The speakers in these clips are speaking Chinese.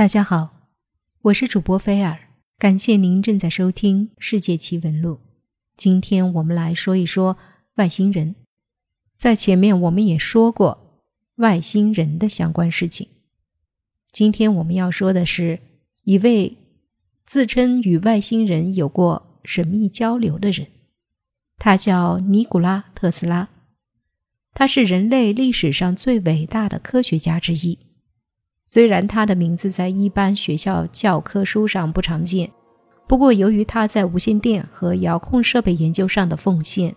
大家好，我是主播菲尔，感谢您正在收听《世界奇闻录》。今天我们来说一说外星人。在前面我们也说过外星人的相关事情。今天我们要说的是一位自称与外星人有过神秘交流的人，他叫尼古拉·特斯拉，他是人类历史上最伟大的科学家之一。虽然他的名字在一般学校教科书上不常见，不过由于他在无线电和遥控设备研究上的奉献，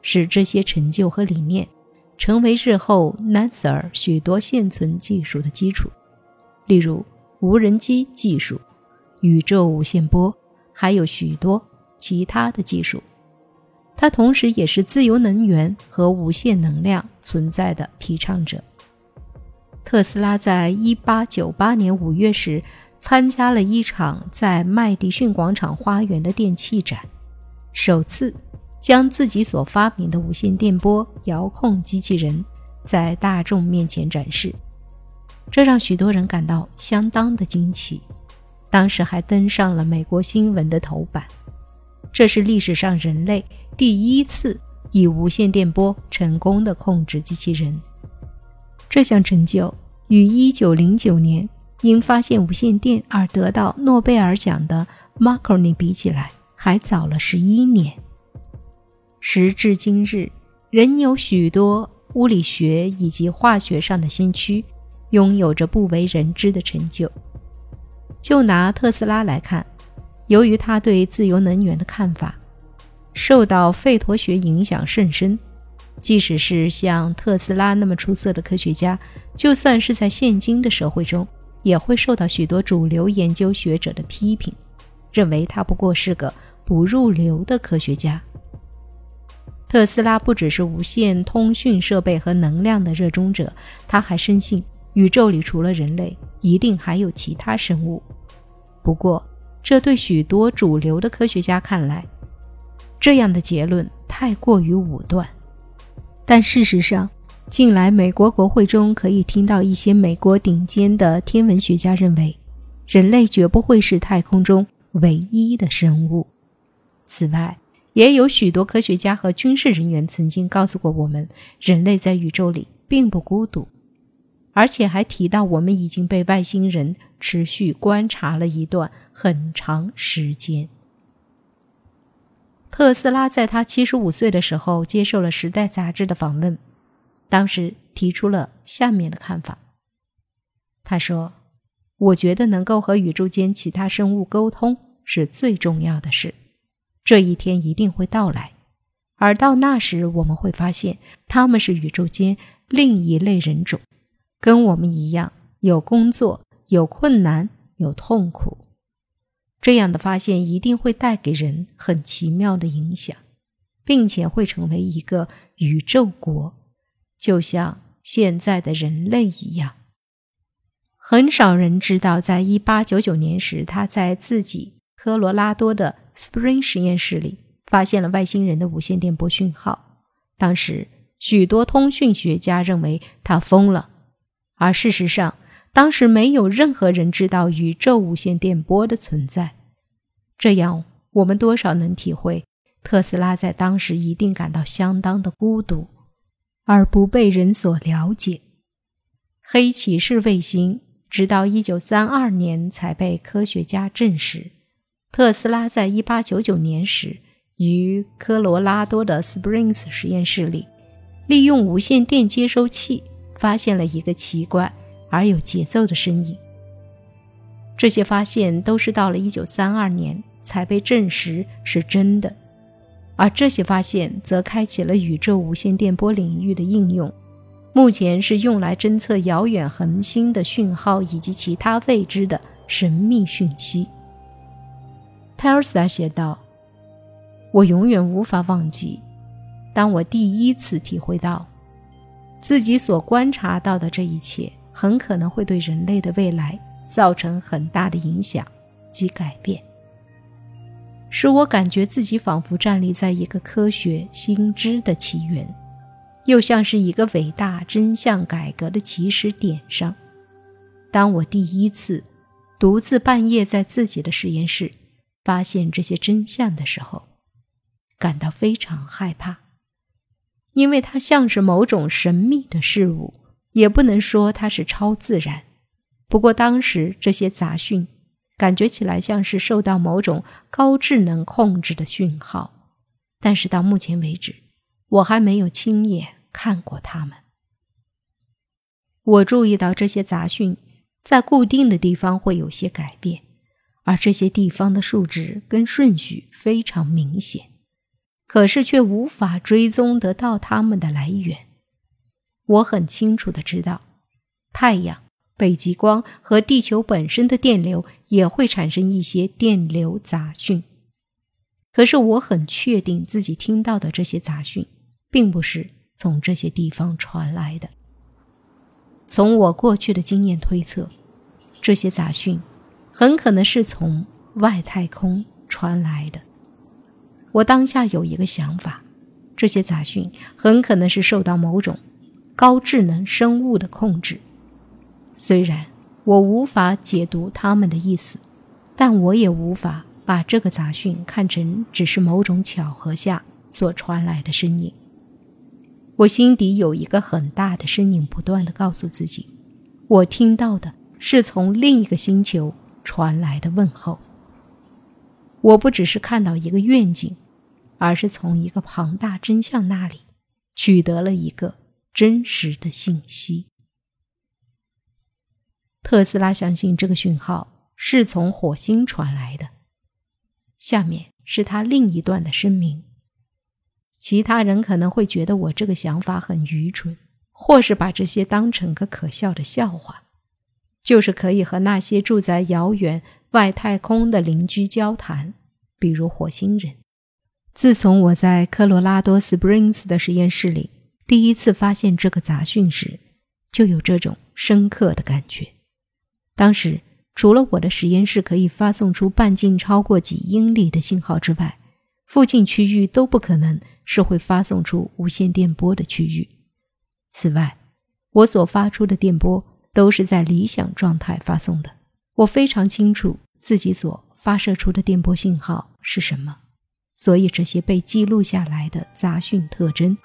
使这些成就和理念成为日后 NASA 许多现存技术的基础，例如无人机技术、宇宙无线波，还有许多其他的技术。他同时也是自由能源和无限能量存在的提倡者。特斯拉在1898年5月时参加了一场在麦迪逊广场花园的电器展，首次将自己所发明的无线电波遥控机器人在大众面前展示，这让许多人感到相当的惊奇。当时还登上了美国新闻的头版。这是历史上人类第一次以无线电波成功的控制机器人。这项成就与1909年因发现无线电而得到诺贝尔奖的 Marconi 比起来，还早了十一年。时至今日，仍有许多物理学以及化学上的先驱拥有着不为人知的成就。就拿特斯拉来看，由于他对自由能源的看法受到费陀学影响甚深。即使是像特斯拉那么出色的科学家，就算是在现今的社会中，也会受到许多主流研究学者的批评，认为他不过是个不入流的科学家。特斯拉不只是无线通讯设备和能量的热衷者，他还深信宇宙里除了人类，一定还有其他生物。不过，这对许多主流的科学家看来，这样的结论太过于武断。但事实上，近来美国国会中可以听到一些美国顶尖的天文学家认为，人类绝不会是太空中唯一的生物。此外，也有许多科学家和军事人员曾经告诉过我们，人类在宇宙里并不孤独，而且还提到我们已经被外星人持续观察了一段很长时间。特斯拉在他七十五岁的时候接受了《时代》杂志的访问，当时提出了下面的看法。他说：“我觉得能够和宇宙间其他生物沟通是最重要的事，这一天一定会到来，而到那时我们会发现他们是宇宙间另一类人种，跟我们一样有工作、有困难、有痛苦。”这样的发现一定会带给人很奇妙的影响，并且会成为一个宇宙国，就像现在的人类一样。很少人知道，在一八九九年时，他在自己科罗拉多的 Spring 实验室里发现了外星人的无线电波讯号。当时，许多通讯学家认为他疯了，而事实上。当时没有任何人知道宇宙无线电波的存在，这样我们多少能体会特斯拉在当时一定感到相当的孤独，而不被人所了解。黑骑士卫星直到一九三二年才被科学家证实。特斯拉在一八九九年时于科罗拉多的 Springs 实验室里，利用无线电接收器发现了一个奇怪。而有节奏的声音。这些发现都是到了1932年才被证实是真的，而这些发现则开启了宇宙无线电波领域的应用，目前是用来侦测遥远恒星的讯号以及其他未知的神秘讯息。泰尔斯达写道：“我永远无法忘记，当我第一次体会到自己所观察到的这一切。”很可能会对人类的未来造成很大的影响及改变，使我感觉自己仿佛站立在一个科学新知的起源，又像是一个伟大真相改革的起始点上。当我第一次独自半夜在自己的实验室发现这些真相的时候，感到非常害怕，因为它像是某种神秘的事物，也不能说它是超自然。不过当时这些杂讯感觉起来像是受到某种高智能控制的讯号，但是到目前为止，我还没有亲眼看过它们。我注意到这些杂讯。在固定的地方会有些改变，而这些地方的数值跟顺序非常明显，可是却无法追踪得到它们的来源。我很清楚的知道，太阳、北极光和地球本身的电流也会产生一些电流杂讯，可是我很确定自己听到的这些杂讯，并不是从这些地方传来的。从我过去的经验推测，这些杂讯很可能是从外太空传来的。我当下有一个想法：这些杂讯很可能是受到某种高智能生物的控制。虽然我无法解读他们的意思，但我也无法把这个杂讯看成只是某种巧合下所传来的声音。我心底有一个很大的声音，不断的告诉自己，我听到的是从另一个星球传来的问候。我不只是看到一个愿景，而是从一个庞大真相那里取得了一个真实的信息。特斯拉相信这个讯号是从火星传来的。下面是他另一段的声明。其他人可能会觉得我这个想法很愚蠢，或是把这些当成个可笑的笑话，就是可以和那些住在遥远外太空的邻居交谈，比如火星人。自从我在科罗拉多 Springs 的实验室里第一次发现这个杂讯时，就有这种深刻的感觉。当时除了我的实验室可以发送出半径超过几英里的信号之外，附近区域都不可能是会发送出无线电波的区域。此外，我所发出的电波都是在理想状态发送的。我非常清楚自己所发射出的电波信号是什么，所以这些被记录下来的杂讯特征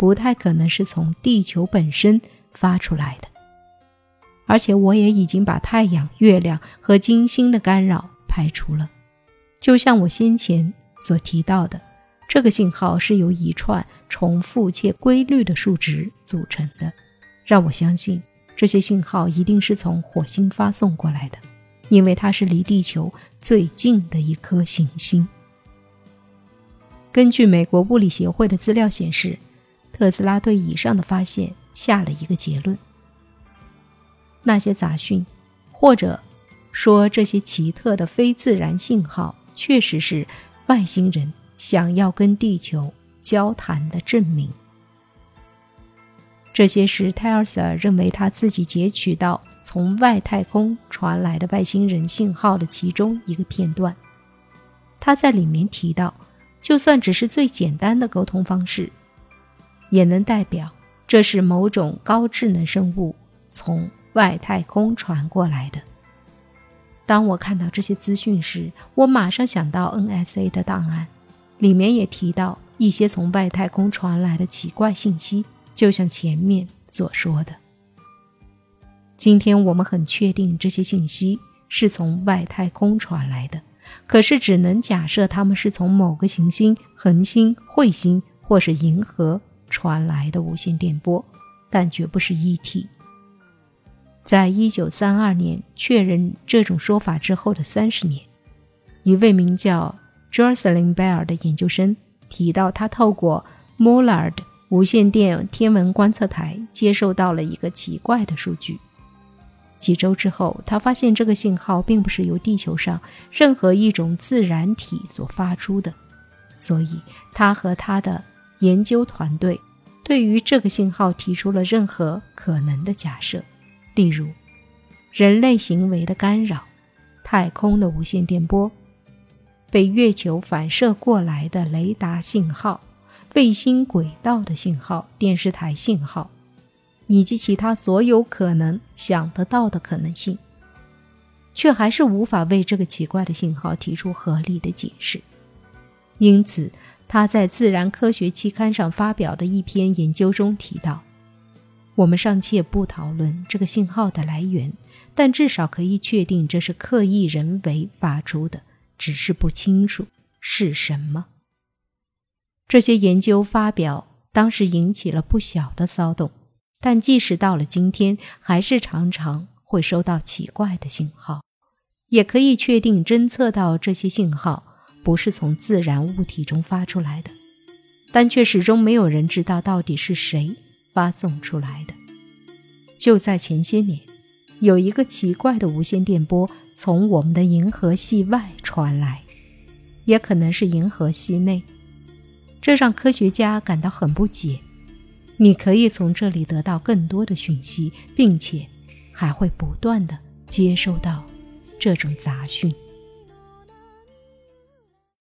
不太可能是从地球本身发出来的。而且，我也已经把太阳、月亮和金星的干扰排除了，就像我先前。所提到的这个信号是由一串重复且规律的数值组成的，让我相信这些信号一定是从火星发送过来的，因为它是离地球最近的一颗行星。根据美国物理协会的资料显示，特斯拉对以上的发现下了一个结论：那些杂讯，或者说这些奇特的非自然信号，确实是。外星人想要跟地球交谈的证明，这些是泰尔瑟认为他自己截取到从外太空传来的外星人信号的其中一个片段。他在里面提到，就算只是最简单的沟通方式，也能代表这是某种高智能生物从外太空传过来的。当我看到这些资讯时，我马上想到 NSA 的档案，里面也提到一些从外太空传来的奇怪信息，就像前面所说的。今天我们很确定这些信息是从外太空传来的，可是只能假设它们是从某个行星、恒星、彗星或是银河传来的无线电波，但绝不是 ET。在一九三二年确认这种说法之后的三十年，一位名叫 Jocelyn Bell 的研究生提到，他透过 Mullard 无线电天文观测台接收到了一个奇怪的数据。几周之后，他发现这个信号并不是由地球上任何一种自然体所发出的，所以他和他的研究团队对于这个信号提出了任何可能的假设。例如，人类行为的干扰、太空的无线电波、被月球反射过来的雷达信号、卫星轨道的信号、电视台信号，以及其他所有可能想得到的可能性。却还是无法为这个奇怪的信号提出合理的解释。因此，他在《自然科学》期刊上发表的一篇研究中提到：“我们尚且不讨论这个信号的来源，但至少可以确定这是刻意人为发出的，只是不清楚是什么。”这些研究发表当时引起了不小的骚动，但即使到了今天，还是常常会收到奇怪的信号，也可以确定侦测到这些信号。不是从自然物体中发出来的，但却始终没有人知道到底是谁发送出来的。就在前些年，有一个奇怪的无线电波从我们的银河系外传来，也可能是银河系内，这让科学家感到很不解。你可以从这里得到更多的讯息，并且还会不断的接收到这种杂讯。